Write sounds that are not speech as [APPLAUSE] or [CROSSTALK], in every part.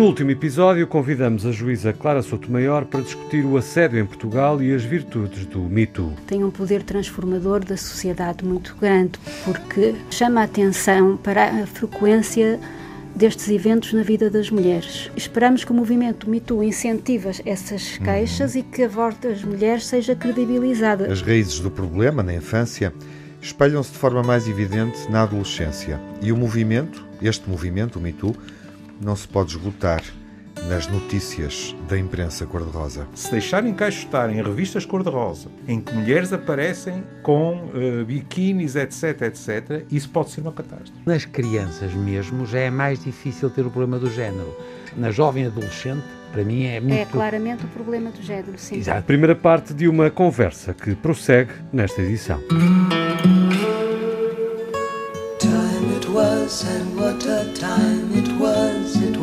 No último episódio, convidamos a juíza Clara Sotomayor para discutir o assédio em Portugal e as virtudes do mito. Tem um poder transformador da sociedade muito grande, porque chama a atenção para a frequência destes eventos na vida das mulheres. Esperamos que o movimento MeToo incentive essas queixas uhum. e que a voz das mulheres seja credibilizada. As raízes do problema na infância espelham-se de forma mais evidente na adolescência. E o movimento, este movimento, o MeToo, não se pode esgotar nas notícias da imprensa cor-de-rosa. Se deixarem encaixotar em revistas cor-de-rosa, em que mulheres aparecem com uh, biquínis, etc, etc, isso pode ser uma catástrofe. Nas crianças mesmo já é mais difícil ter o problema do género. Na jovem adolescente, para mim é muito... É claramente o problema do género, sim. Exato. Primeira parte de uma conversa que prossegue nesta edição. was, and what a time it was, it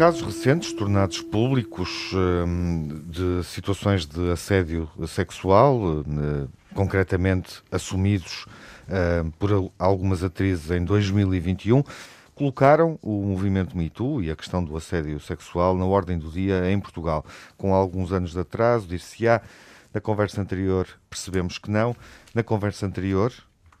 casos recentes, tornados públicos, hum, de situações de assédio sexual, hum, concretamente assumidos hum, por algumas atrizes em 2021, colocaram o movimento MeToo e a questão do assédio sexual na ordem do dia em Portugal. Com alguns anos de atraso, dir-se-á, na conversa anterior percebemos que não. Na conversa anterior,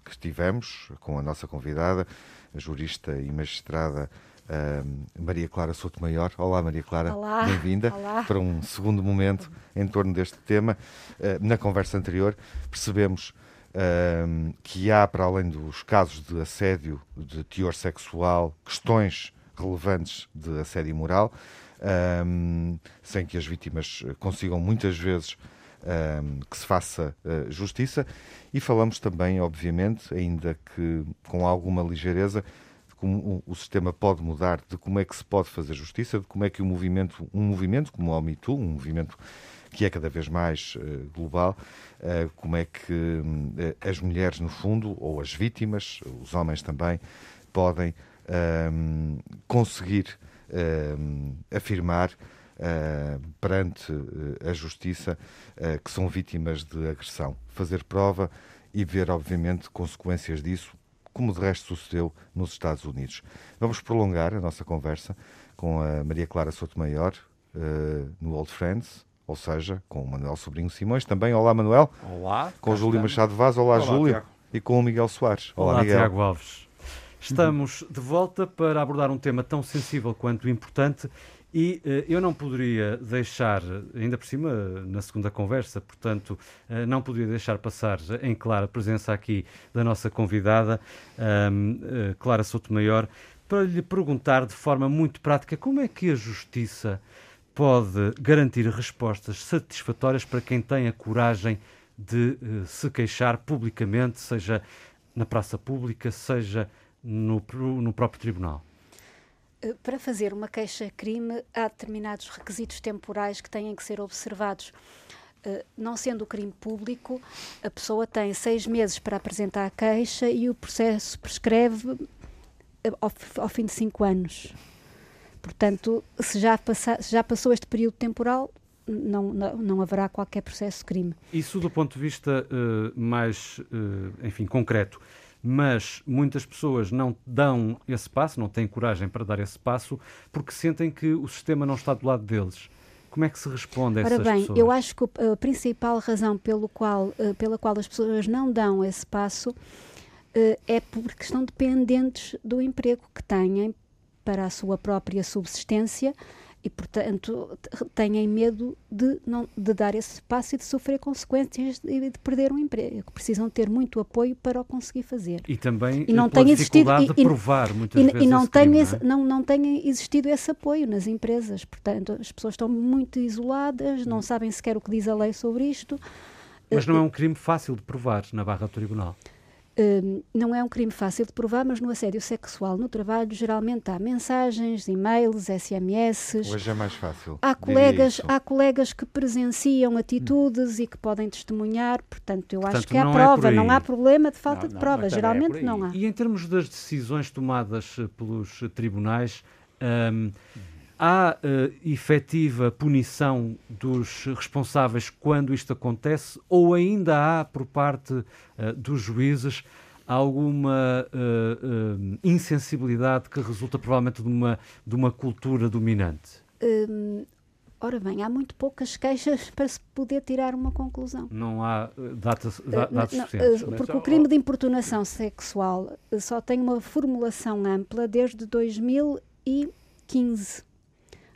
que estivemos com a nossa convidada, a jurista e magistrada Uh, Maria Clara Souto Maior. Olá, Maria Clara, bem-vinda para um segundo momento em torno deste tema. Uh, na conversa anterior, percebemos uh, que há, para além dos casos de assédio de teor sexual, questões relevantes de assédio moral, sem que as vítimas consigam muitas vezes que se faça justiça. E falamos também, obviamente, ainda que com alguma ligeireza, como o, sistema pode mudar, de como é que se pode fazer justiça, de como é que o movimento, um movimento como o MeToo, um movimento que é cada vez mais uh, global, uh, como é que uh, as mulheres, no fundo, ou as vítimas, os homens também, podem ehm, conseguir ehm, afirmar perante a justiça que são vítimas de agressão. Fazer prova e ver, obviamente, consequências disso como de resto sucedeu nos Estados Unidos. Vamos prolongar a nossa conversa com a Maria Clara Sotomayor uh, no Old Friends, ou seja, com o Manuel Sobrinho Simões. Também, olá Manuel. Olá. Com o Júlio Machado Vaz, olá, olá Júlio. Tiago. E com o Miguel Soares. Olá, olá Miguel. Tiago Alves. Estamos de volta para abordar um tema tão sensível quanto importante e uh, eu não poderia deixar, ainda por cima, na segunda conversa, portanto, uh, não poderia deixar passar em clara a presença aqui da nossa convidada, uh, Clara Sotomayor, para lhe perguntar de forma muito prática como é que a justiça pode garantir respostas satisfatórias para quem tem a coragem de se queixar publicamente, seja na praça pública, seja no, no próprio tribunal. Eh, para fazer uma queixa-crime, há determinados requisitos temporais que têm que ser observados. Uh, não sendo o crime público, a pessoa tem seis meses para apresentar a queixa e o processo prescreve eh, ao, ao fim de cinco anos. Portanto, se já, passa, se já passou este período temporal, não, não, não, haverá qualquer processo de crime. Isso do ponto de vista uh, mais, uh, enfim, concreto mas muitas pessoas não dão esse passo, não têm coragem para dar esse passo, porque sentem que o sistema não está do lado deles. Como é que se responde a essas Ora bem, pessoas? eu acho que a principal razão pelo qual, eh, pela qual as pessoas não dão esse passo eh, é porque estão dependentes do emprego que têm para a sua própria subsistência e, portanto, têm medo de, não, de dar esse passo e de sofrer consequências e de perder um emprego. Precisam ter muito apoio para o conseguir fazer. E também e não tem existido de provar muitas e, vezes e não tem crime, esse, não, é? não, não tem existido esse apoio nas empresas. Portanto, as pessoas estão muito isoladas, não hum. sabem sequer o que diz a lei sobre isto. Mas não é um crime fácil de provar na barra do tribunal. Um, não é um crime fácil de provar, mas no assédio sexual no trabalho geralmente há mensagens, e-mails, SMS. Hoje é mais fácil. Há colegas, há colegas que presenciam atitudes hum. e que podem testemunhar, portanto, eu portanto, acho que há é prova, é não há problema de falta não, de prova, é geralmente é não há. E em termos das decisões tomadas eh, pelos tribunais, um, há uh, efetiva punição dos responsáveis quando isto acontece ou ainda há por parte uh, dos juízes alguma uh, uh, insensibilidade que resulta provavelmente de uma, de uma cultura dominante? Hum, ora bem, há muito poucas queixas [LAUGHS] para se poder tirar uma conclusão. Não há datas, datas suficientes. Porque o crime de importunação sexual só tem uma formulação ampla desde 2015.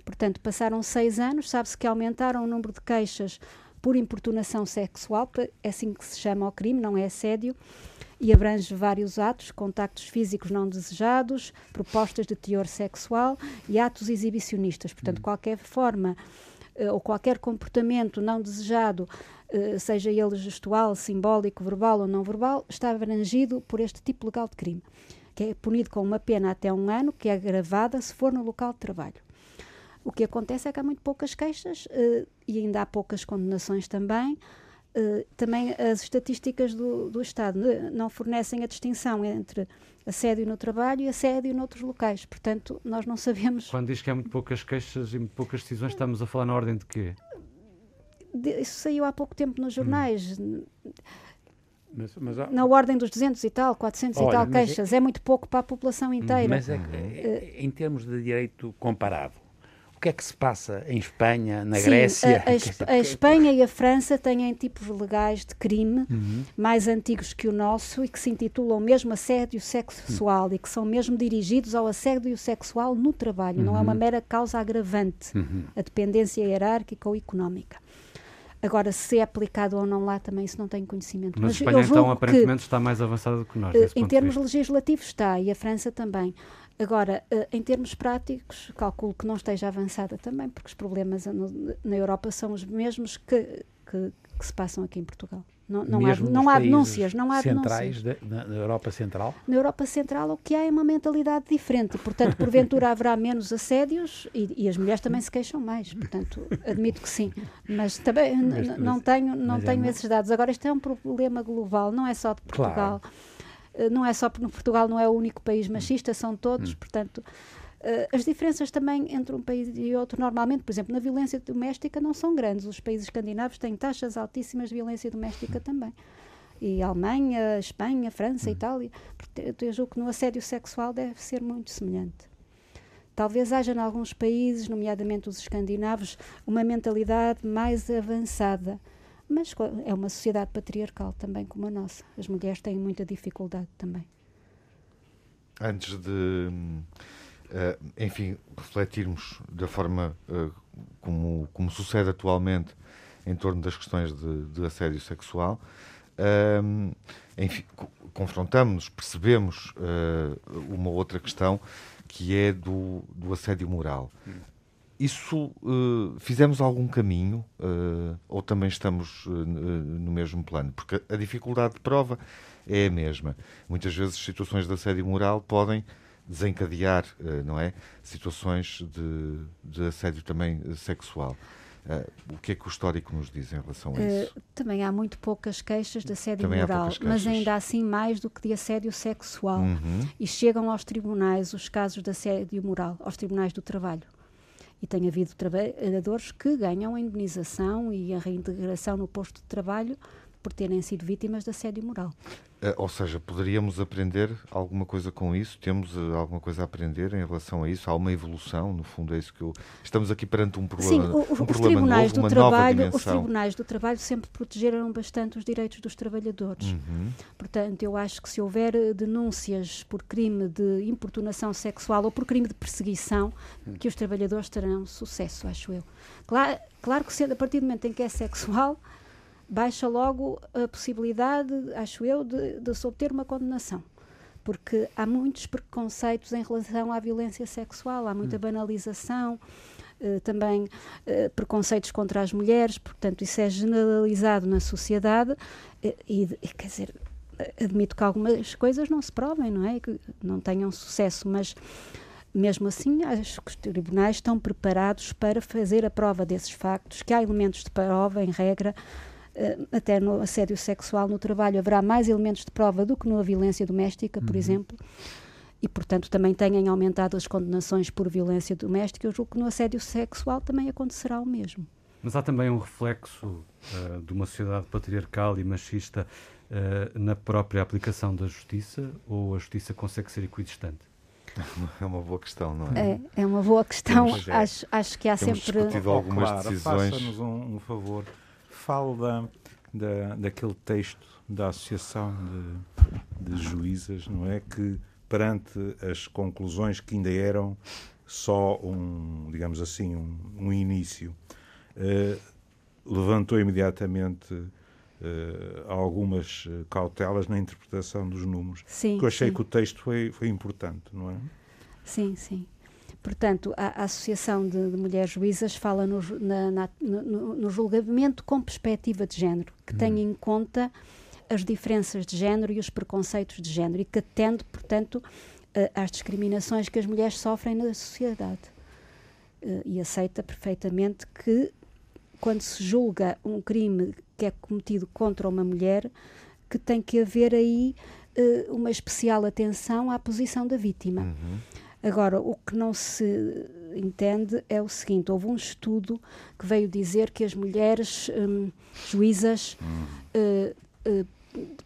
Portanto, passaram seis anos, sabe-se que aumentaram o número de queixas por importunação sexual, é assim que se chama o crime, não é assédio, e abrange vários atos, contactos físicos não desejados, propostas de teor sexual e atos exibicionistas. Portanto, hum. qualquer forma uh, ou qualquer comportamento não desejado, uh, seja ele gestual, simbólico, verbal ou não verbal, está abrangido por este tipo legal de crime, que é punido com uma pena até um ano, que é agravada se for no local de trabalho. O que acontece é que há muito poucas queixas uh, e ainda há poucas condenações também. Uh, também as estatísticas do, do Estado não fornecem a distinção entre assédio no trabalho e assédio noutros locais. Portanto, nós não sabemos. Quando diz que há muito poucas queixas e muito poucas decisões, estamos a falar na ordem de quê? De, isso saiu há pouco tempo nos jornais. Hum. Mas, mas há... Na ordem dos 200 e tal, 400 Olha, e tal queixas. É... é... muito pouco para a população inteira. Mas é, é, em termos de direito comparado, que é que se passa em Espanha, na Sim, Grécia? A, a, a, Espanha e a França têm tipos legais de crime uhum. mais antigos que o nosso e que se intitulam mesmo assédio sexual uhum. e que são mesmo dirigidos ao assédio sexual no trabalho, uhum. não é uma uhum. mera causa agravante, uhum. a dependência hierárquica ou económica. Agora, se é aplicado ou não lá, também isso não tenho conhecimento. Mas, Mas Espanha, então, aparentemente está mais avançada do que nós. Uh, em termos legislativos está, e a França também. Agora, uh, em termos práticos, calculo que não esteja avançada também, porque os problemas na Europa são os mesmos que, que, que se passam aqui em Portugal. Não, não há, não há denúncias, não há centrais denúncias. De, na, Europa Central? Na Europa Central o que há é uma mentalidade diferente, portanto, porventura haverá menos assédios e, e, as mulheres também se queixam mais, portanto, admito que sim, mas também mas, não tenho, não é tenho é esses dados. Agora, isto é um problema global, não é só de Portugal. Claro eh, não é só porque Portugal não é o único país machista, são todos, hum. portanto. Uh, as diferenças também entre um país e outro, normalmente, por exemplo, na violência doméstica não são grandes. Os países escandinavos têm taxas altíssimas de violência doméstica também. E Alemanha, Espanha, França, hum. Itália. Eu julgo que no assédio sexual deve ser muito semelhante. Talvez haja em alguns países, nomeadamente os escandinavos, uma mentalidade mais avançada mas é uma sociedade patriarcal também como a nossa. As mulheres têm muita dificuldade também. Antes de, uh, enfim, refletirmos da forma uh, como, como sucede atualmente em torno das questões de, de assédio sexual, uh, enfim, confrontamos-nos, percebemos uma outra questão que é do, do assédio moral. Isso uh, fizemos algum caminho uh, ou também estamos uh, no mesmo plano? Porque a dificuldade de prova é a mesma. Muitas vezes situações de assédio moral podem desencadear, não é, situações de, de assédio também sexual. Uh, o que é que o histórico nos diz em relação a isso? Uh, também há muito poucas queixas de assédio também moral, mas ainda assim mais do que de assédio sexual. Uhum. E chegam aos tribunais os casos de assédio moral, aos tribunais do trabalho e tem havido trabalhadores que ganham a indenização e a reintegração no posto de trabalho por terem sido vítimas de assédio moral. Uh, ou seja, poderíamos aprender alguma coisa com isso? Temos uh, alguma coisa a aprender em relação a isso? Há uma evolução, no fundo, é isso que eu... Estamos aqui perante um problema, Sim, o, um os problema tribunais novo, do trabalho, Os tribunais do trabalho sempre protegeram bastante os direitos dos trabalhadores. Uhum. Portanto, eu acho que se houver eh, denúncias por crime de importunação sexual ou por crime de perseguição, uhum. que os trabalhadores terão sucesso, acho eu. Claro, claro que a partir do momento em que é sexual baixa logo a possibilidade, acho eu, de, de se obter uma condenação. Porque há muitos preconceitos em relação à violência sexual, há muita hum. banalização, uh, também uh, preconceitos contra as mulheres, portanto, isso é generalizado na sociedade uh, e, quer dizer, admito que algumas coisas não se provem, não é? Que não tenham sucesso, mas mesmo assim, acho que os tribunais estão preparados para fazer a prova desses factos, que há elementos de prova, em regra, eh, até no assédio sexual no trabalho haverá mais elementos de prova do que na violência doméstica, por uhum. exemplo, e portanto também têm aumentado as condenações por violência doméstica. Eu julgo que no assédio sexual também acontecerá o mesmo. Mas há também um reflexo uh, de uma sociedade patriarcal e machista uh, na própria aplicação da justiça, ou a justiça consegue ser equidistante? [LAUGHS] É uma boa questão, não é? É, é uma boa questão. É. Acho, acho que há Temos sempre. discutido algumas oh, decisões. Faça-nos um, um, favor. Fale da, da, daquele texto da Associação de, de Juízas, não é? Que perante as conclusões que ainda eram só um, digamos assim, um, um início, uh, levantou imediatamente uh, algumas cautelas na interpretação dos números. Sim, porque eu achei sim. que o texto foi, foi importante, não é? Sim, sim. Portanto, a, a Associação de, de, Mulheres Juízas fala no, na, na, no, no, julgamento com perspectiva de género, que hum. tem em conta as diferenças de género e os preconceitos de género e que atende, portanto, às discriminações que as mulheres sofrem na sociedade. E aceita perfeitamente que, quando se julga um crime que é cometido contra uma mulher, que tem que haver aí uma especial atenção à posição da vítima. Uhum. Agora, o que não se entende é o seguinte: houve um estudo que veio dizer que as mulheres hum, juízas uh, uh,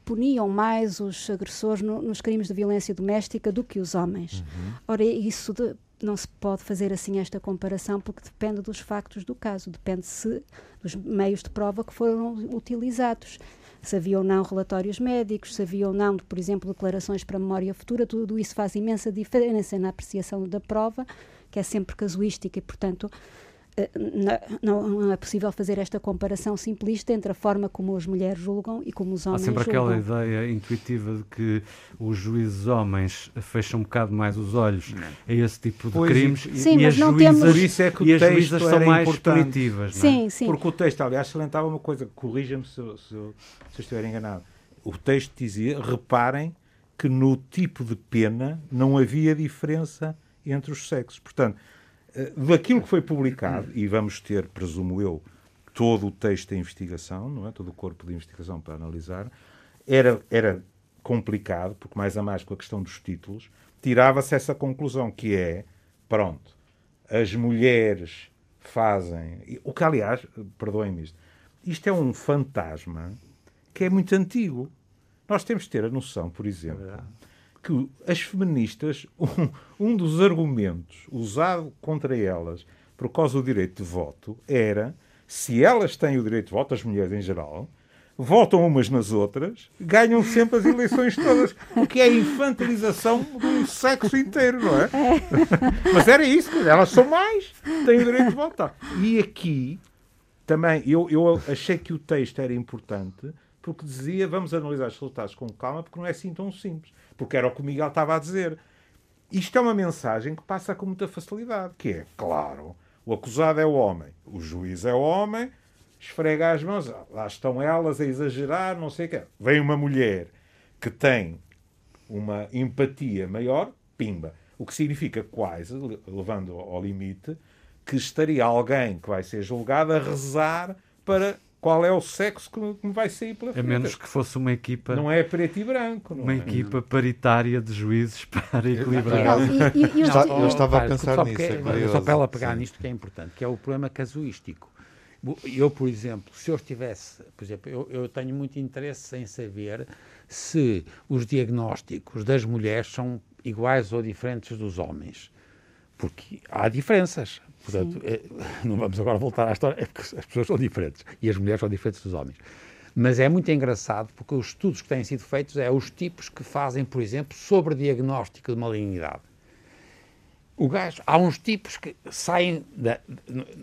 puniam mais os agressores no, nos crimes de violência doméstica do que os homens. Uhum. Ora, isso de, não se pode fazer assim esta comparação porque depende dos factos do caso, depende se dos meios de prova que foram utilizados se havia ou não relatórios médicos, se havia ou não, por exemplo, declarações para memória futura, tudo isso faz imensa diferença na apreciação da prova, que é sempre casuística e, portanto, não, não, é possível fazer esta comparação simplista entre a forma como as mulheres julgam e como os homens julgam. Há sempre julgam. aquela ideia intuitiva de que os juízes homens fecham um bocado mais os olhos a esse tipo de pois crimes e, sim, e mas as não juízas, temos... isso é que o e as juízas são mais importante. punitivas. Sim, é? sim. Porque o texto, aliás, salientava uma coisa, corrija-me se, se, se eu estiver enganado. O texto dizia, reparem que no tipo de pena não havia diferença entre os sexos. Portanto, eh, daquilo que foi publicado, e vamos ter, presumo eu, todo o texto da investigação, não é? todo o corpo de investigação para analisar, era, era complicado, porque mais a mais com a questão dos títulos, tirava-se essa conclusão, que é, pronto, as mulheres fazem... O que, aliás, perdoem-me isto, isto é um fantasma que é muito antigo. Nós temos de ter a noção, por exemplo, é que as feministas, [LAUGHS] um, um dos argumentos usado contra elas por causa do direito de voto era se elas têm o direito de voto, as mulheres em geral, votam umas nas outras, ganham sempre as eleições todas, o que é a infantilização do sexo inteiro, não é? [LAUGHS] Mas era isso, elas são mais, têm o direito de votar. E aqui também, eu, eu achei que o texto era importante porque dizia vamos analisar os resultados com calma, porque não é assim tão simples porque era o que o Miguel estava a dizer. Isto é uma mensagem que passa com muita facilidade, que é, claro, o acusado é o homem, o juiz é o homem, esfrega as mãos, lá estão elas a exagerar, não sei o quê. Vem uma mulher que tem uma empatia maior, pimba. O que significa quase, levando ao limite, que estaria alguém que vai ser julgado a rezar para qual é o sexo que me vai sair pela frente. A menos que fosse uma equipa. Não é preto e branco. uma é? equipa paritária de juízes [LAUGHS] para equilibrar. E, e, e, eu, eu estava a pensar nisso. É só para ela pegar Sim. nisto que é importante, que é o problema casuístico. Eu, por exemplo, se eu estivesse, por exemplo, eu, eu tenho muito interesse em saber se os diagnósticos das mulheres são iguais ou diferentes dos homens. Porque há diferenças. Portanto, é, não vamos agora voltar à história, é porque as pessoas são diferentes e as mulheres são diferentes dos homens. Mas é muito engraçado porque os estudos que têm sido feitos é os tipos que fazem, por exemplo, sobre diagnóstico de malignidade. O gajo, há uns tipos que saem da,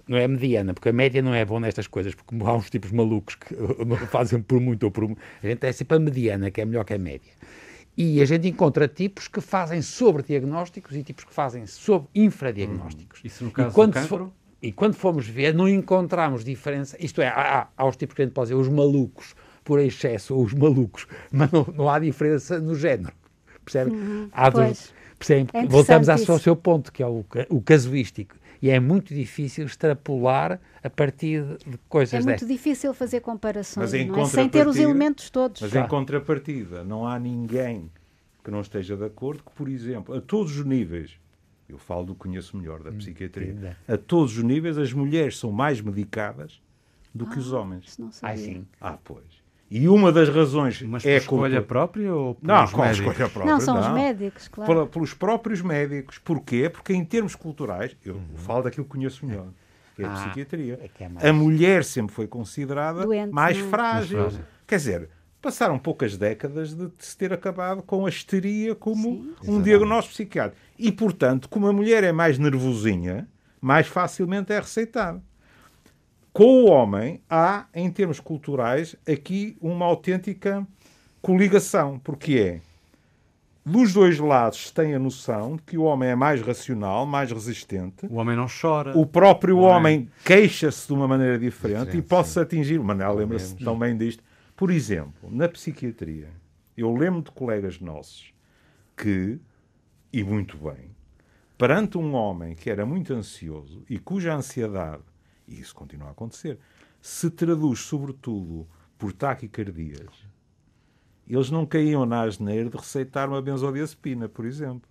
não é mediana, porque a média não é bom nestas coisas, porque há uns tipos malucos que [LAUGHS] fazem por muito ou por. A gente é sempre a mediana, que é melhor que a média. E a gente encontra tipos que fazem sobre diagnósticos e tipos que fazem sobre infradiagnósticos. Hum, isso no caso e quando do cancro? e quando fomos ver, não encontramos diferença. Isto é, há, há os tipos que a gente pode dizer, os malucos por excesso ou os malucos, mas não, não há diferença no género. Percebe? Uhum, há dois, pois. percebe? É Voltamos ao seu ponto, que é o, o casuístico. E é muito difícil extrapolar a partir de É coisas muito destas. difícil fazer comparações, é? sem ter os elementos todos. Mas Claro. em contrapartida, não há ninguém que não esteja de acordo que, por exemplo, a todos os níveis, eu falo do que conheço melhor da psiquiatria, entendi. a todos os níveis as mulheres são mais medicadas do que os homens. Isso não Ah, sim. Ah, pois. E uma das razões Mas é por escolha própria ou por Não, com escolha própria. Não, são os médicos, claro. Pelos próprios médicos. Porquê? Porque em termos culturais, eu falo daquilo que conheço melhor, que é a Ah, psiquiatria. é que é mais- A mulher sempre foi considerada Doente, mais não é? frágil. Mais frágil. Quer dizer, passaram poucas décadas de se ter acabado com a histeria como Sim. um diagnóstico psiquiátrico. E, portanto, como a mulher é mais nervosinha, mais facilmente é receitada. Com o homem, há, em termos culturais, aqui uma autêntica coligação, porque é dos dois lados se tem a noção de que o homem é mais racional, mais resistente. O homem não chora. O próprio Não é? homem queixa-se de uma maneira diferente e pode-se atingir. O Manel lembra-se também disto. Por exemplo, na psiquiatria, eu lembro de colegas nossos que, e muito bem, perante um homem que era muito ansioso e cuja ansiedade, e isso continua a acontecer, se traduz sobretudo por taquicardias, eles não caíam na asneira de receitar uma benzodiazepina, por exemplo,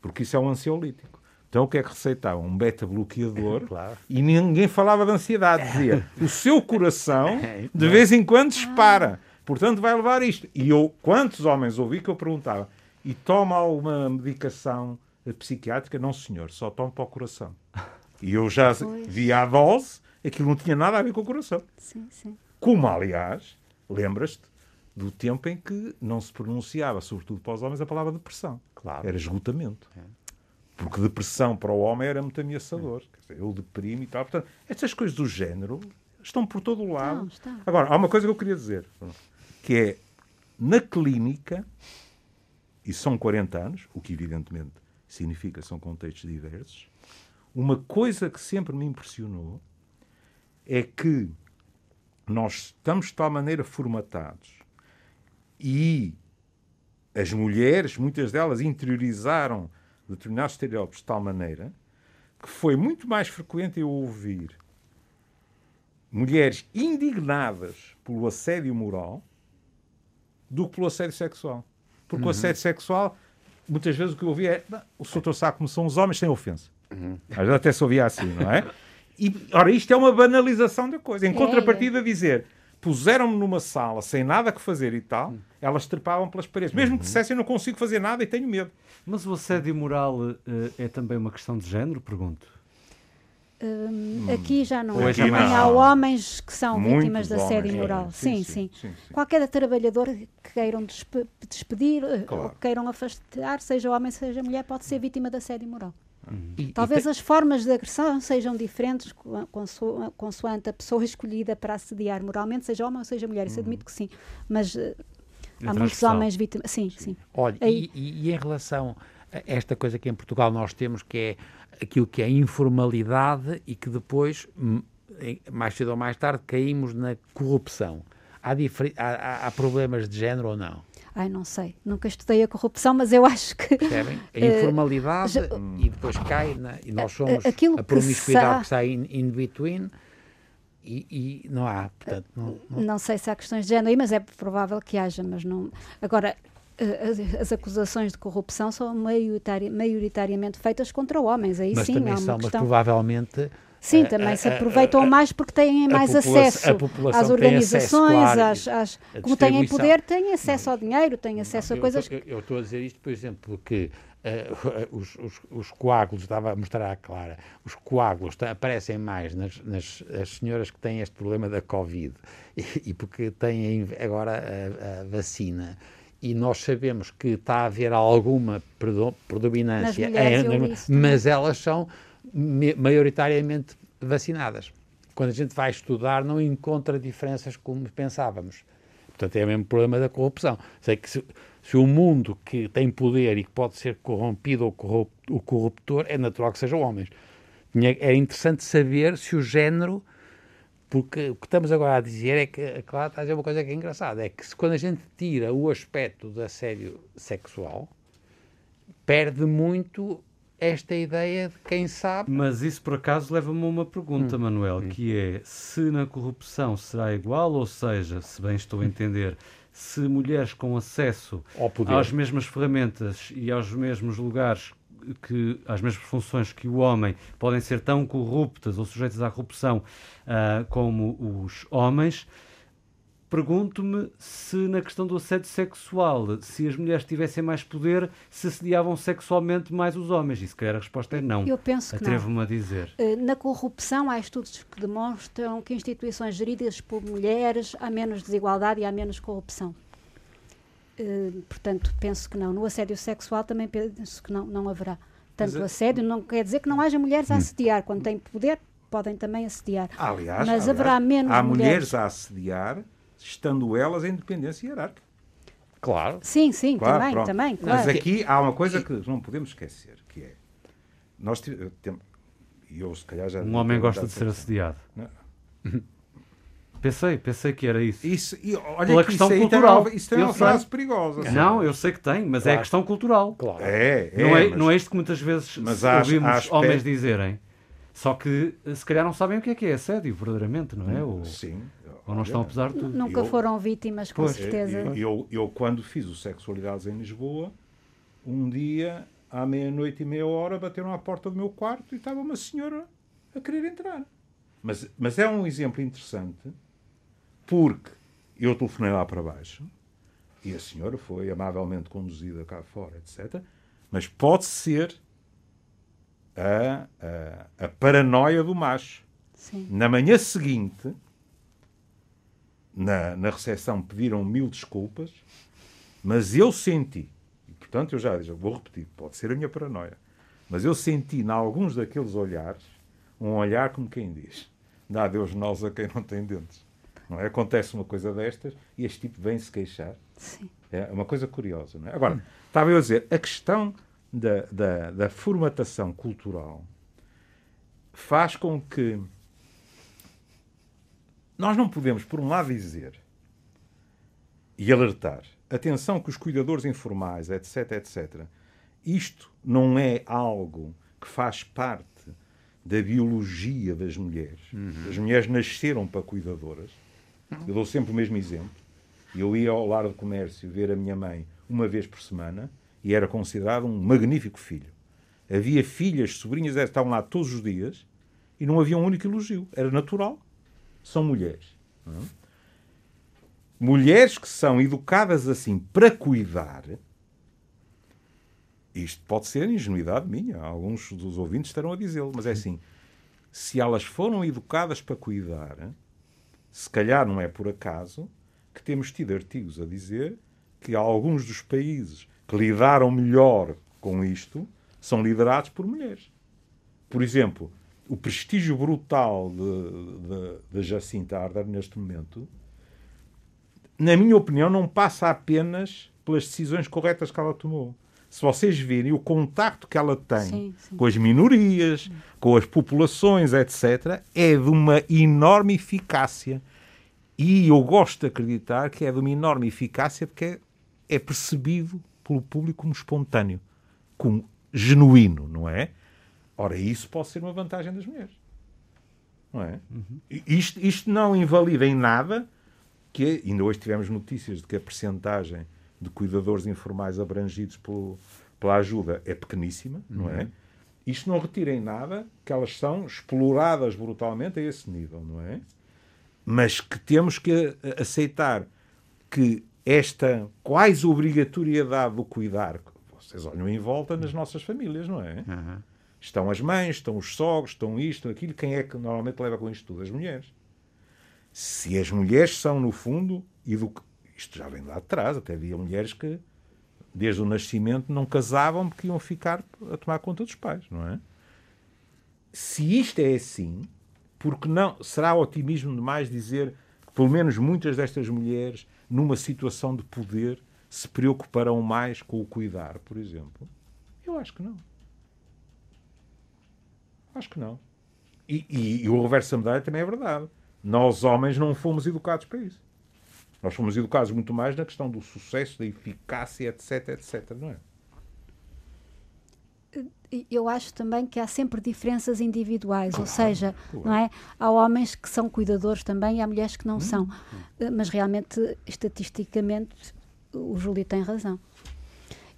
porque isso é um ansiolítico. Então o que é que receitavam? Um beta-bloqueador [LAUGHS] Claro. e ninguém falava de ansiedade. Dizia, [LAUGHS] o seu coração de vez em quando dispara, portanto vai levar isto. E eu, quantos homens ouvi que eu perguntava, e toma alguma medicação psiquiátrica? Não, senhor, só toma para o coração. E eu já Pois. vi a dose, aquilo não tinha nada a ver com o coração. Sim, sim. Como, aliás, lembras-te do tempo em que não se pronunciava, sobretudo para os homens, a palavra depressão. Claro. Era esgotamento. Porque depressão para o homem era muito ameaçador. Quer dizer, eu deprimo e tal. Portanto, estas coisas do género estão por todo o lado. Estão, estão. Agora, há uma coisa que eu queria dizer, que é, na clínica, e são 40 anos, o que evidentemente significa que são contextos diversos, uma coisa que sempre me impressionou é que nós estamos de tal maneira formatados e as mulheres, muitas delas, interiorizaram determinados estereótipos de tal maneira que foi muito mais frequente eu ouvir mulheres indignadas pelo assédio moral do que pelo assédio sexual. Porque o assédio sexual, muitas vezes o que eu ouvi é "Não, o doutor sabe como são os homens sem ofensa. Às vezes até se ouvia assim, não é? E, ora, isto é uma banalização da coisa. Em É, contrapartida, dizer puseram-me numa sala sem nada que fazer e tal, elas trepavam pelas paredes. Mesmo que dissessem eu não consigo fazer nada e tenho medo. Mas o assédio moral eh, é também uma questão de género, pergunto. Hum, aqui já não é. é Também jamais. há homens que são Muitos vítimas de assédio moral. é. Sim, Sim, sim, sim, sim, sim. Qualquer trabalhador que queiram despe- despedir eh, Claro. ou que queiram afastar, seja homem, seja mulher, pode ser vítima de assédio moral. E Talvez tem- as formas de agressão sejam diferentes co- conso- consoante a pessoa [LAUGHS] escolhida para assediar moralmente, seja homem ou seja mulher. Isso admito que sim. Mas É há muitos homens vítimas. Sim, sim. Olha, Aí- e, e- e em relação a esta coisa que em Portugal nós temos, que é aquilo que é informalidade e que depois, mais cedo ou mais tarde, caímos na corrupção. Há- há- há problemas de género ou não? Ai, não sei. Nunca estudei a corrupção, mas eu [LAUGHS] acho que. Percebem? A Eh, informalidade já- e depois cai, na, e nós somos a- aquilo a que promiscuidade que está in, in between e, e não há, portanto, não, não- Não sei se há questões de género aí, mas é provável que haja, mas não. Agora, eh, as, acusações de corrupção são maioritari- maioritariamente feitas contra homens. Aí mas sim, também há uma são, mas questão. provavelmente Sim, a- também a- se a- aproveitam a- mais porque têm a mais acesso a às organizações, acesso, claro, às, às- a como têm poder, têm acesso ao dinheiro, têm acesso a Eu coisas. Eu, eu estou a dizer isto, por exemplo, porque eh, [LAUGHS] os, os- os coágulos, estava a mostrar à Clara, os coágulos aparecem mais nas, nas as senhoras que têm este problema da Covid [LAUGHS] e, e porque têm agora a, a vacina. E nós sabemos que está a haver alguma predo- predominância, também. mas elas são maioritariamente vacinadas. Quando a gente vai estudar, não encontra diferenças como pensávamos. Portanto, é o mesmo problema da corrupção. Sei que se, se o mundo que tem poder e que pode ser corrompido ou corrup- o corruptor, é natural que sejam homens. Era interessante saber se o género Porque o que estamos agora a dizer é que a Clara está a dizer uma coisa que é engraçada: é que se, quando a gente tira o aspecto do assédio sexual, perde muito esta ideia de quem sabe. Mas isso por acaso leva-me a uma pergunta, Hum. Manuel, que é se na corrupção será igual, ou seja, se bem estou a entender, se mulheres com acesso às mesmas ferramentas e aos mesmos lugares que às mesmas funções que o homem podem ser tão corruptas ou sujeitas à corrupção ah, como os homens. Pergunto-me se na questão do assédio sexual, se as mulheres tivessem mais poder, se assediavam sexualmente mais os homens. E se calhar a resposta é não. Eu penso que não. Atrevo-me a dizer. Eh, Na corrupção, há estudos que demonstram que instituições geridas por mulheres há menos desigualdade e há menos corrupção. Eh, portanto, penso que não. No assédio sexual também penso que não, não haverá. Tanto Mas, eh, assédio não quer dizer que não haja mulheres a assediar. Quando têm poder, podem também assediar. Aliás, Mas aliás, haverá menos há mulheres. mulheres a assediar, estando elas em independência hierárquica. Claro. Sim, sim, Claro, também, pronto. também, Mas claro. aqui há uma coisa que não podemos esquecer, que é nós tive- tem- e eu se calhar já Um homem gosta de ser assediado. Não. [LAUGHS] Pensei, pensei que era isso. Isso, e olha Pela que questão isso tem cultural. uma, isso tem Eu uma sei. frase perigosa. Não, eu sei que tem, mas é a Claro. questão cultural. Claro. É, é, não, é, mas- não é isto que muitas vezes mas há- ouvimos há homens dizerem. Só que se calhar não sabem o que é que é assédio, verdadeiramente, não é? Ou, Sim. Ou não estão a olha, pesar de tudo. Nunca eu- foram vítimas, com Pois. certeza. Eu, eu, eu, quando fiz o Sexualidades em Lisboa, um dia, à meia-noite e meia hora, bateram à porta do meu quarto e estava uma senhora a querer entrar. Mas, mas é um exemplo interessante, porque eu telefonei lá para baixo e a senhora foi amavelmente conduzida cá fora, etc. Mas pode ser a, a, a paranoia do macho. Sim. Na manhã seguinte, na, na recepção, pediram mil desculpas, mas eu senti, e portanto eu já, já vou repetir, pode ser a minha paranoia, mas eu senti em alguns daqueles olhares um olhar como quem diz: dá Deus nós a quem não tem dentes. Não é? Acontece uma coisa destas e este tipo vem-se queixar. Sim. É uma coisa curiosa. Não é? Agora, estava eu a dizer, a questão da, da, da formatação cultural faz com que nós não podemos, por um lado, dizer e alertar, atenção que os cuidadores informais, etc, etc, isto não é algo que faz parte da biologia das mulheres. As mulheres nasceram para cuidadoras. Eu dou sempre o mesmo exemplo. Eu ia ao lar de comércio ver a minha mãe uma vez por semana e era considerado um magnífico filho. Havia filhas, sobrinhas, que estavam lá todos os dias e não havia um único elogio. Era natural. São mulheres. não é? Mulheres que são educadas assim para cuidar. Isto pode ser ingenuidade minha. Alguns dos ouvintes estarão a dizê-lo, mas é assim. Se elas foram educadas para cuidar, se calhar não é por acaso que temos tido artigos a dizer que alguns dos países que lidaram melhor com isto são liderados por mulheres. Por exemplo, o prestígio brutal de Jacinta Ardern neste momento, na minha opinião, não passa apenas pelas decisões corretas que ela tomou. Se vocês virem o contacto que ela tem Sim, sim. com as minorias, com as populações, etc., é de uma enorme eficácia. E eu gosto de acreditar que é de uma enorme eficácia porque é, é percebido pelo público como espontâneo, como genuíno, não é? Ora, isso pode ser uma vantagem das mulheres. Não é? I- Isto, isto não invalida em nada que ainda hoje tivemos notícias de que a percentagem de cuidadores informais abrangidos pelo- pela ajuda é pequeníssima, não é? Isto não retira em nada que elas são exploradas brutalmente a esse nível, não é? Mas que temos que aceitar que esta quase obrigatoriedade do cuidar, vocês olham em volta nas nossas famílias, não é? Aham. Estão as mães, estão os sogros, estão isto, aquilo. Quem é que normalmente leva com isto tudo? As mulheres. Se as mulheres são, no fundo, edu- isto já vem lá de trás, até havia mulheres que, desde o nascimento, não casavam porque iam ficar a tomar conta dos pais, não é? Se isto é assim, porque não será otimismo demais dizer que pelo menos muitas destas mulheres, numa situação de poder, se preocuparão mais com o cuidar, por exemplo? Eu acho que não. Acho que não. E, e- e o reverso da medalha também é verdade. Nós, homens, não fomos educados para isso. Nós fomos educados muito mais na questão do sucesso, da eficácia, etc, etc, não é? eu acho também que há sempre diferenças individuais, claro, ou seja, claro. não é? Há homens que são cuidadores também e há mulheres que não hum, são. Hum. Mas realmente, estatisticamente, o Júlio tem razão.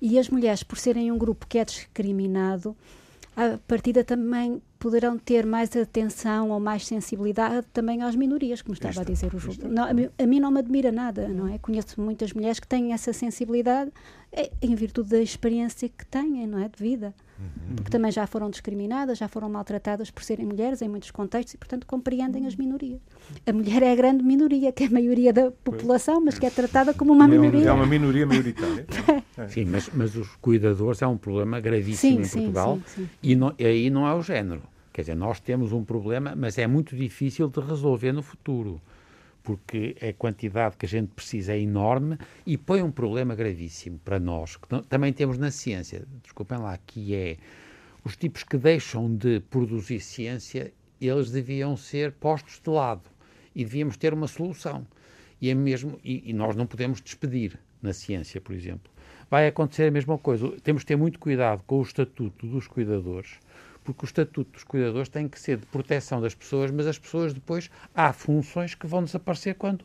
E as mulheres, por serem um grupo que é discriminado, a partida também poderão ter mais atenção ou mais sensibilidade também às minorias, como estava a dizer o Júlio. Não, a, mim não me admira nada, não é? Conheço muitas mulheres que têm essa sensibilidade é, em virtude da experiência que têm, não é? De vida. Uhum. Porque também já foram discriminadas, já foram maltratadas por serem mulheres em muitos contextos e, portanto, compreendem as minorias. A mulher é a grande minoria, que é a maioria da população, mas que é tratada como uma minoria. É uma minoria maioritária. [LAUGHS] É. Sim, mas, mas os cuidadores é um problema gravíssimo sim, em sim, Portugal sim, e, não, e aí não é o género. Quer dizer, nós temos um problema, mas é muito difícil de resolver no futuro, porque a quantidade que a gente precisa é enorme e põe um problema gravíssimo para nós, que não, também temos na ciência, desculpem lá, que é os tipos que deixam de produzir ciência, eles deviam ser postos de lado e devíamos ter uma solução. E, é mesmo, e, e nós não podemos despedir na ciência, por exemplo. Vai acontecer a mesma coisa. Temos de ter muito cuidado com o estatuto dos cuidadores, porque o estatuto dos cuidadores tem que ser de proteção das pessoas, mas as pessoas depois há funções que vão desaparecer quando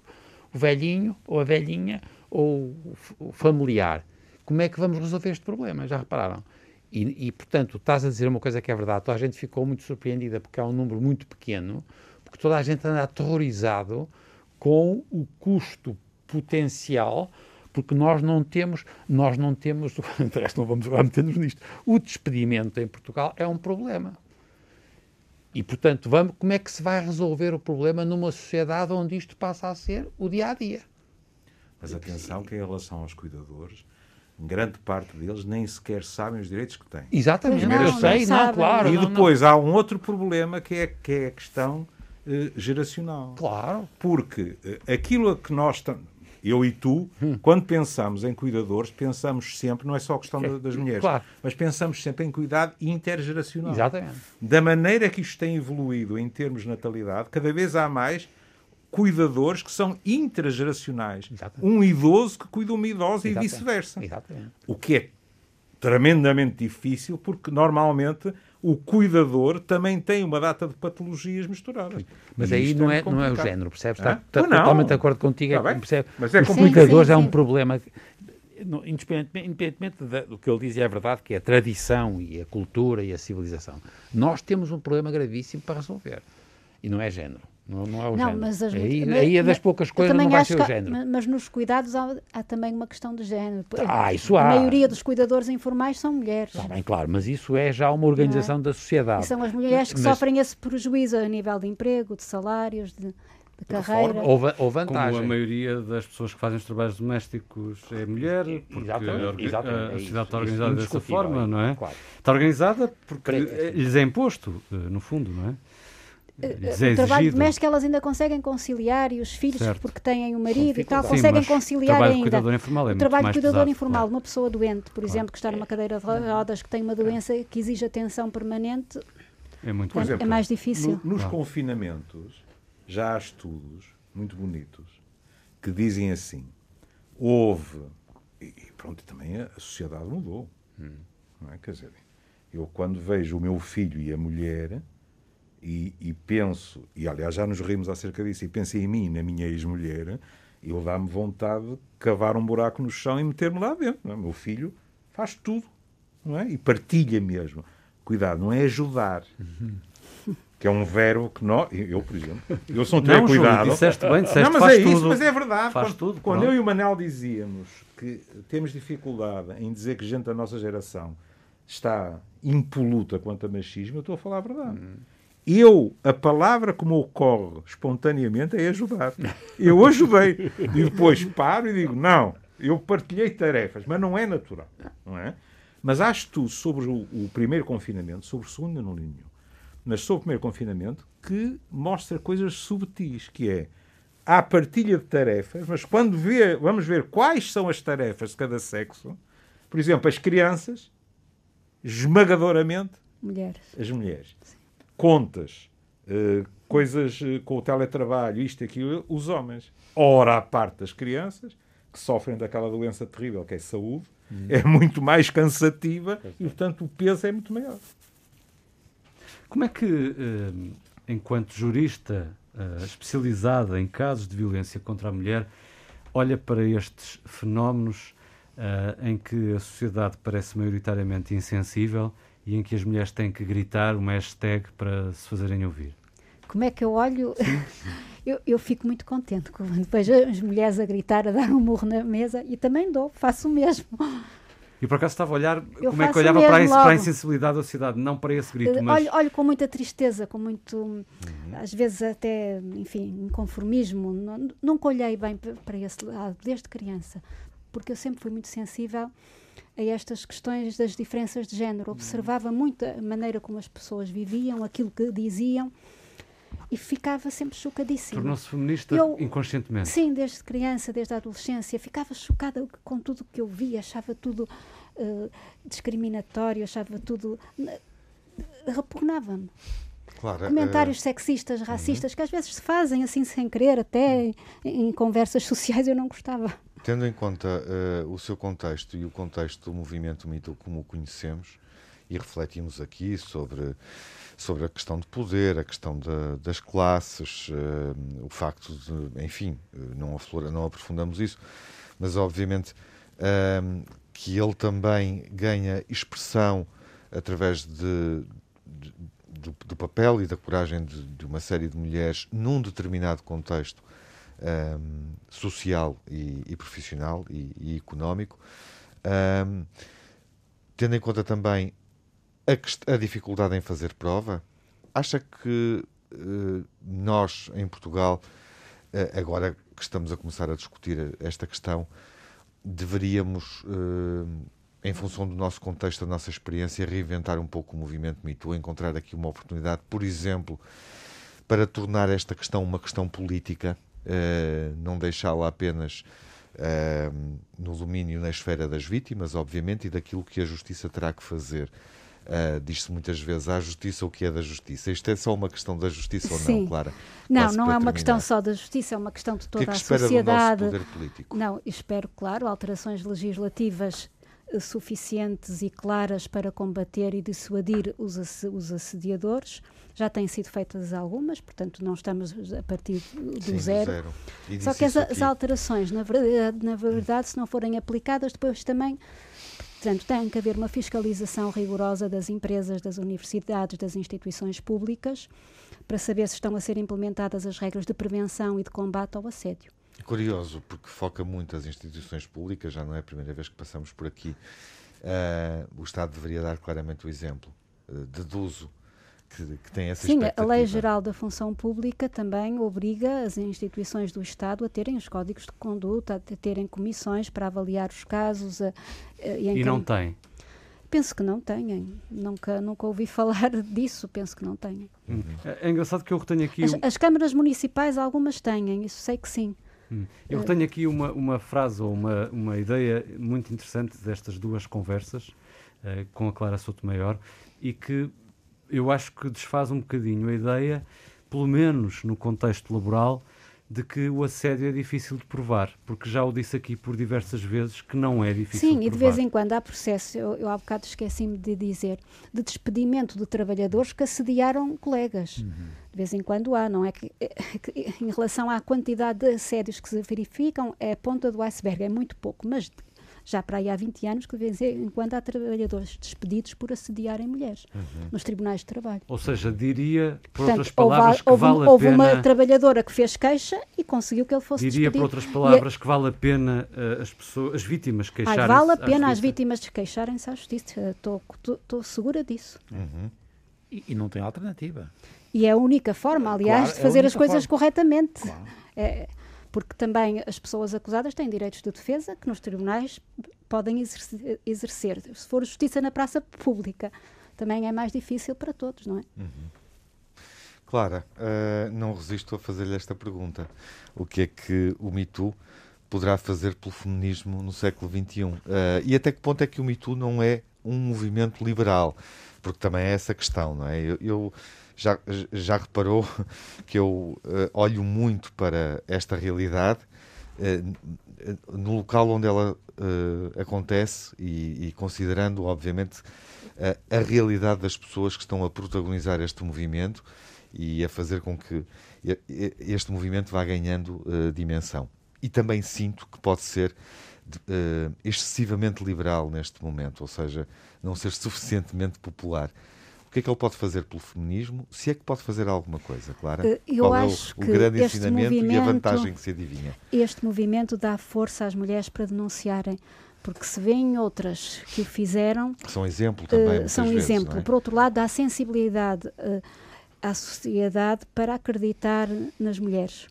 o velhinho ou a velhinha ou o familiar. Como é que vamos resolver este problema? Já repararam? E, e, portanto, estás a dizer uma coisa que é verdade, toda a gente ficou muito surpreendida porque é um número muito pequeno, porque toda a gente anda aterrorizado com o custo potencial porque nós não temos, nós não temos, [LAUGHS] não vamos agora meter-nos nisto, o despedimento em Portugal é um problema. E, portanto, vamos, como é que se vai resolver o problema numa sociedade onde isto passa a ser o dia a dia? Mas atenção que em relação aos cuidadores, grande parte deles nem sequer sabem os direitos que têm. Exatamente, não, eu sei, não, não claro. E depois não, há um outro problema que é, que é a questão eh, geracional. Claro. Porque eh, aquilo a que nós eu e tu, hum. quando pensamos em cuidadores, pensamos sempre, não é só a questão é, das mulheres, claro. mas pensamos sempre em cuidado intergeracional. Exatamente. Da maneira que isto tem evoluído em termos de natalidade, cada vez há mais cuidadores que são intergeracionais. Exatamente. Um idoso que cuida uma idosa Exatamente. e vice-versa. O que é tremendamente difícil, porque normalmente o cuidador também tem uma data de patologias misturadas. Mas e aí não é, é não é o género, percebes? Está, está totalmente de acordo contigo. Está é, percebe? Mas é Os cuidadores é um problema, independentemente, independentemente do que ele diz, é verdade, que é a tradição e a cultura e a civilização. Nós temos um problema gravíssimo para resolver. E não é género. Não, não é o não, género. Mas as, aí, mas, aí é das poucas coisas não vai ser o género. Mas, mas nos cuidados há, há, também uma questão de género. Ah, isso a há. maioria dos cuidadores informais são mulheres. Está bem, claro, mas isso é já uma organização é? da sociedade. E são as mulheres que mas, sofrem esse prejuízo a nível de emprego, de salários, de, de carreira. Ou, ou vantagem. Como a maioria das pessoas que fazem os trabalhos domésticos é mulher, porque exatamente, exatamente, a sociedade está organizada dessa forma, não é? Claro. Está organizada porque lhes é imposto, eh, no fundo, não é? O trabalho doméstico elas ainda conseguem conciliar e os filhos certo. porque têm o um marido e tal, conseguem conciliar o ainda. Cuidador informal é o trabalho de cuidador pesado, informal, claro. uma pessoa doente, por claro. exemplo, que está numa cadeira de rodas, que tem uma doença que exige atenção permanente, é, muito é, exemplo, é mais difícil. No, nos claro. confinamentos já há estudos muito bonitos que dizem assim: houve, e pronto, também a sociedade mudou. Hum. Não é? Quer dizer, eu quando vejo o meu filho e a mulher e, e, penso, e aliás já nos rimos acerca disso, e penso em mim, na minha ex-mulher, eu dá-me vontade de cavar um buraco no chão e meter-me lá dentro. É? Meu filho faz tudo não é? e partilha mesmo. Cuidado, não é ajudar. Uhum. Que é um verbo que nós, eu, por exemplo, eu sou um [LAUGHS] não, cuidado. Júlio, disseste bem, disseste, não, mas é tudo. isso, mas é verdade. Faz quando, tudo, quando eu e o Manel dizíamos que temos dificuldade em dizer que gente da nossa geração está impoluta quanto a machismo, eu estou a falar a verdade. Uhum. Eu, a palavra que me ocorre espontaneamente é ajudar. Eu ajudei. E depois paro e digo, não, eu partilhei tarefas, mas não é natural. Não é? Mas acho tu sobre o, o primeiro confinamento, sobre o segundo não li nenhum, mas sobre o primeiro confinamento, que mostra coisas subtis, que é há partilha de tarefas, mas quando vê, vamos ver quais são as tarefas de cada sexo, por exemplo, as crianças, esmagadoramente, mulheres. as mulheres. Sim contas, uh, coisas uh, com o teletrabalho, isto e aquilo, os homens. Ora, à parte das crianças, que sofrem daquela doença terrível que é saúde, uhum. é muito mais cansativa e, portanto, o peso é muito maior. Como é que, uh, enquanto jurista especializada em casos de violência contra a mulher, olha para estes fenómenos em que a sociedade parece maioritariamente insensível e em que as mulheres têm que gritar uma hashtag para se fazerem ouvir? Como é que eu olho? [LAUGHS] eu, eu fico muito contente quando vejo as mulheres a gritar, a dar um murro na mesa e também dou, faço o mesmo. E por acaso estava a olhar eu como é que olhava para a, para a, insensibilidade da sociedade, não para esse grito. Eh, mas... Olho, olho, com muita tristeza, com muito, uhum. às vezes até, enfim, inconformismo. Não, nunca olhei bem para esse lado, desde criança, porque eu sempre fui muito sensível a estas questões das diferenças de género. Uhum. Observava muito a maneira como as pessoas viviam, aquilo que diziam e ficava sempre chocadíssima. Tornou-se feminista eu, inconscientemente? Sim, desde criança, desde a adolescência. Ficava chocada com tudo o que eu via, achava tudo uh, discriminatório, achava tudo. Uh, repugnava-me. Claro, Comentários uh... sexistas, uhum. racistas, uhum. que às vezes se fazem assim sem querer, até em, em conversas [LAUGHS] sociais, eu não gostava. Tendo em conta uh, o seu contexto e o contexto do movimento mito como o conhecemos, e refletimos aqui sobre, sobre a questão de poder, a questão das classes, uh, o facto de, enfim, não, aflora, não aprofundamos isso, mas obviamente uh, que ele também ganha expressão através de, de do, do, papel e da coragem de, de, uma série de mulheres num determinado contexto um, social e, e profissional e, e económico, um, tendo em conta também a, a, dificuldade em fazer prova, acha que uh, nós, em Portugal, uh, agora que estamos a começar a discutir esta questão, deveríamos, uh, em função do nosso contexto, da nossa experiência, reinventar um pouco o movimento MeToo, encontrar aqui uma oportunidade, por exemplo, para tornar esta questão uma questão política uh, não deixá-la apenas uh, no domínio na esfera das vítimas, obviamente, e daquilo que a justiça terá que fazer. Uh, Diz-se muitas vezes à justiça o que é da justiça. Isto é só uma questão da justiça Sim. ou não, Clara? Não, não é terminar. uma questão só da justiça, é uma questão de toda que é que a sociedade. Do nosso poder político? Não, espero, claro, alterações legislativas suficientes e claras para combater e dissuadir os, os assediadores. Já têm sido feitas algumas, portanto não estamos a partir do Sim, zero. zero. Só que as, as, alterações, na verdade, na verdade, se não forem aplicadas, depois também Portanto, tem que haver uma fiscalização rigorosa das empresas, das universidades, das instituições públicas, para saber se estão a ser implementadas as regras de prevenção e de combate ao assédio. Curioso, porque foca muito as instituições públicas, já não é a primeira vez que passamos por aqui. Uh, o Estado deveria dar claramente o exemplo. Uh, deduzo que, que tem essa Sim, a Lei Geral da Função Pública também obriga as instituições do Estado a terem os códigos de conduta, a terem comissões para avaliar os casos. A, a, e, e não tem? Penso que não têm. Nunca, nunca ouvi [LAUGHS] falar disso. Penso que não têm. Hum. É, é engraçado que eu retenho aqui. As, as câmaras municipais, algumas têm, isso sei que sim. Hum. Eu uh, tenho aqui uma, uma frase ou uma, uma ideia muito interessante destas duas conversas uh, com a Clara Sotomayor e que eu acho que desfaz um bocadinho a ideia, pelo menos no contexto laboral, de que o assédio é difícil de provar, porque já o disse aqui por diversas vezes que não é difícil Sim, de provar. Sim, e de vez em quando há processo, eu, eu há bocado esqueci-me de dizer, de despedimento de trabalhadores que assediaram colegas. Uhum. De vez em quando há, não é que, é [LAUGHS] que, em relação à quantidade de assédios que se verificam, é a ponta do iceberg, é muito pouco, mas já para aí há 20 anos que de vez em quando há trabalhadores despedidos por assediarem mulheres uhum. nos tribunais de trabalho. Ou seja, diria, por Portanto, outras palavras, houve, que vale houve, a houve pena... Houve uma trabalhadora que fez queixa e conseguiu que ele fosse diria, despedido. por outras palavras, que vale a pena uh, as, pessoas, as vítimas queixarem-se Ai, vale a pena as vítimas queixarem-se à justiça. Estou segura disso. Uhum. E, e, não tem alternativa. E é a única forma, aliás, claro, de é fazer é as coisas forma. corretamente. Claro. É, porque também as pessoas acusadas têm direitos de defesa que nos tribunais podem exercer. Se for justiça na praça pública, também é mais difícil para todos, não é? Uhum. Clara, uh, não resisto a fazer-lhe esta pergunta. O que é que o MeToo poderá fazer pelo feminismo no século XXI? Uh, eh, e até que ponto é que o MeToo não é um movimento liberal? Porque também é essa questão, não é? Eu, eu já, já reparou [LAUGHS] que eu uh, olho muito para esta realidade uh, no local onde ela uh, acontece e, e, considerando, obviamente, a realidade das pessoas que estão a protagonizar este movimento e a fazer com que este movimento vá ganhando dimensão. E também sinto que pode ser excessivamente liberal neste momento, ou seja, não ser suficientemente popular que é que ele pode fazer pelo feminismo? Se é que pode fazer alguma coisa, Clara? Eh, eu Qual acho é o, o grande ensinamento e a vantagem que se adivinha? Este movimento dá força às mulheres para denunciarem porque se vêem outras que o fizeram. São exemplo também. Uh, são vezes, exemplo. É? Por outro lado, dá sensibilidade uh, à sociedade para acreditar nas mulheres.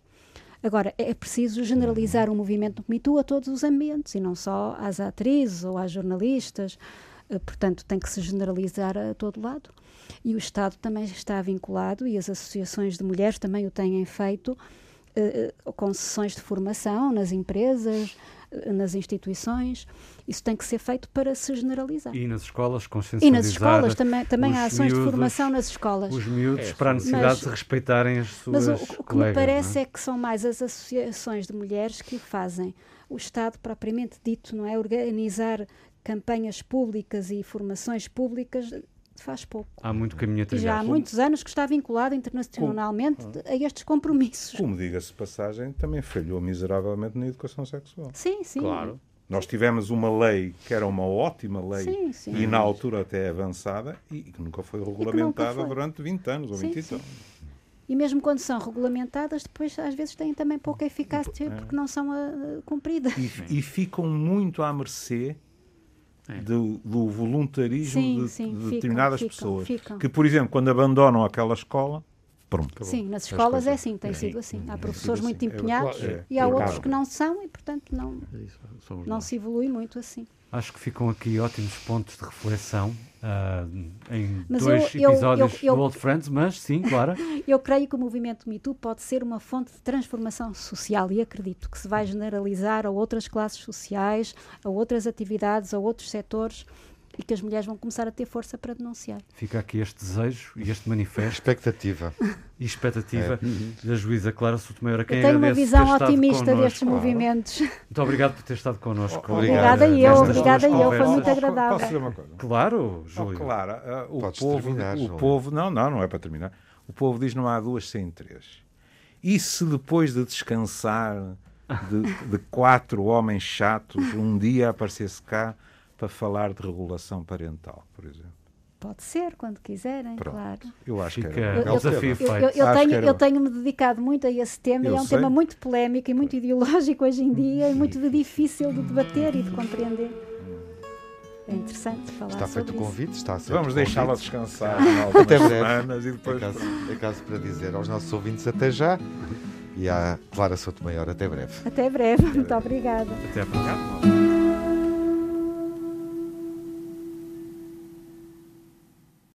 Agora, é preciso generalizar o movimento do Me Too a todos os ambientes e não só às atrizes ou às jornalistas. Uh, portanto, tem que se generalizar a todo lado e o Estado também está vinculado e as associações de mulheres também o têm feito uh, com sessões de formação nas empresas, uh, nas instituições. Isso tem que ser feito para se generalizar. E nas escolas, consciencializar. E nas escolas também, também há ações miúdos, de formação nas escolas. Os miúdos é, para a necessidade mas, de respeitarem as suas Mas o, o que me parece é? é? que são mais as associações de mulheres que o fazem. O Estado, propriamente dito, não é organizar campanhas públicas e formações públicas faz pouco. Há muito caminho a trilhar. E já há muitos anos que está vinculado internacionalmente Como? a estes compromissos. Como diga-se passagem, também falhou miseravelmente na educação sexual. Sim, sim. Claro. Nós tivemos uma lei que era uma ótima lei sim, sim. e na altura até avançada e que nunca foi regulamentada nunca foi. durante 20 anos ou 20 sim, anos. E mesmo quando são regulamentadas, depois às vezes têm também pouca eficácia é. porque não são uh, cumpridas. E, e, ficam muito à mercê é. do, do, voluntarismo sim, de, sim, de determinadas ficam, pessoas. Ficam. Que, por exemplo, quando abandonam aquela escola, pronto. Sim, nas escolas é assim, tem é. sido assim. Há professores muito assim. empenhados é, e há outros que não são e, portanto, não, não se evolui muito assim. Acho que ficam aqui ótimos pontos de reflexão uh, em mas dois eu, episódios eu, eu, do Old Friends, mas sim, claro. [LAUGHS] eu creio que o movimento Me Too pode ser uma fonte de transformação social e acredito que se vai generalizar a outras classes sociais, a outras atividades, a outros setores e que as mulheres vão começar a ter força para denunciar. Fica aqui este desejo e este manifesto. Expectativa. [LAUGHS] E expectativa é. da juíza Clara Sotomayor, quem eu tenho uma visão otimista destes movimentos. Muito obrigado por ter estado connosco. Oh, obrigada eu, obrigada eu, foi muito agradável. Posso dizer uma coisa? Claro, Júlio. Oh, claro, uh, o, povo, terminar, o povo, não, não, não é para terminar. O povo diz não há duas sem três. E se depois de descansar de, de quatro homens chatos um dia aparecesse cá para falar de regulação parental, por exemplo. Pode ser, quando quiserem, Pronto. claro. Eu acho que é o desafio feito. Eu, tenho, eu tenho-me dedicado muito a esse tema eu e é um sei. tema muito polémico e muito ideológico hoje em dia e muito difícil de debater e de compreender. É interessante falar Está feito o convite, está a ser Vamos deixá-la descansar até breve. e depois... É caso, é caso para dizer aos nossos ouvintes até já e à Clara Sotomayor até breve. Até breve, muito obrigada. Até breve.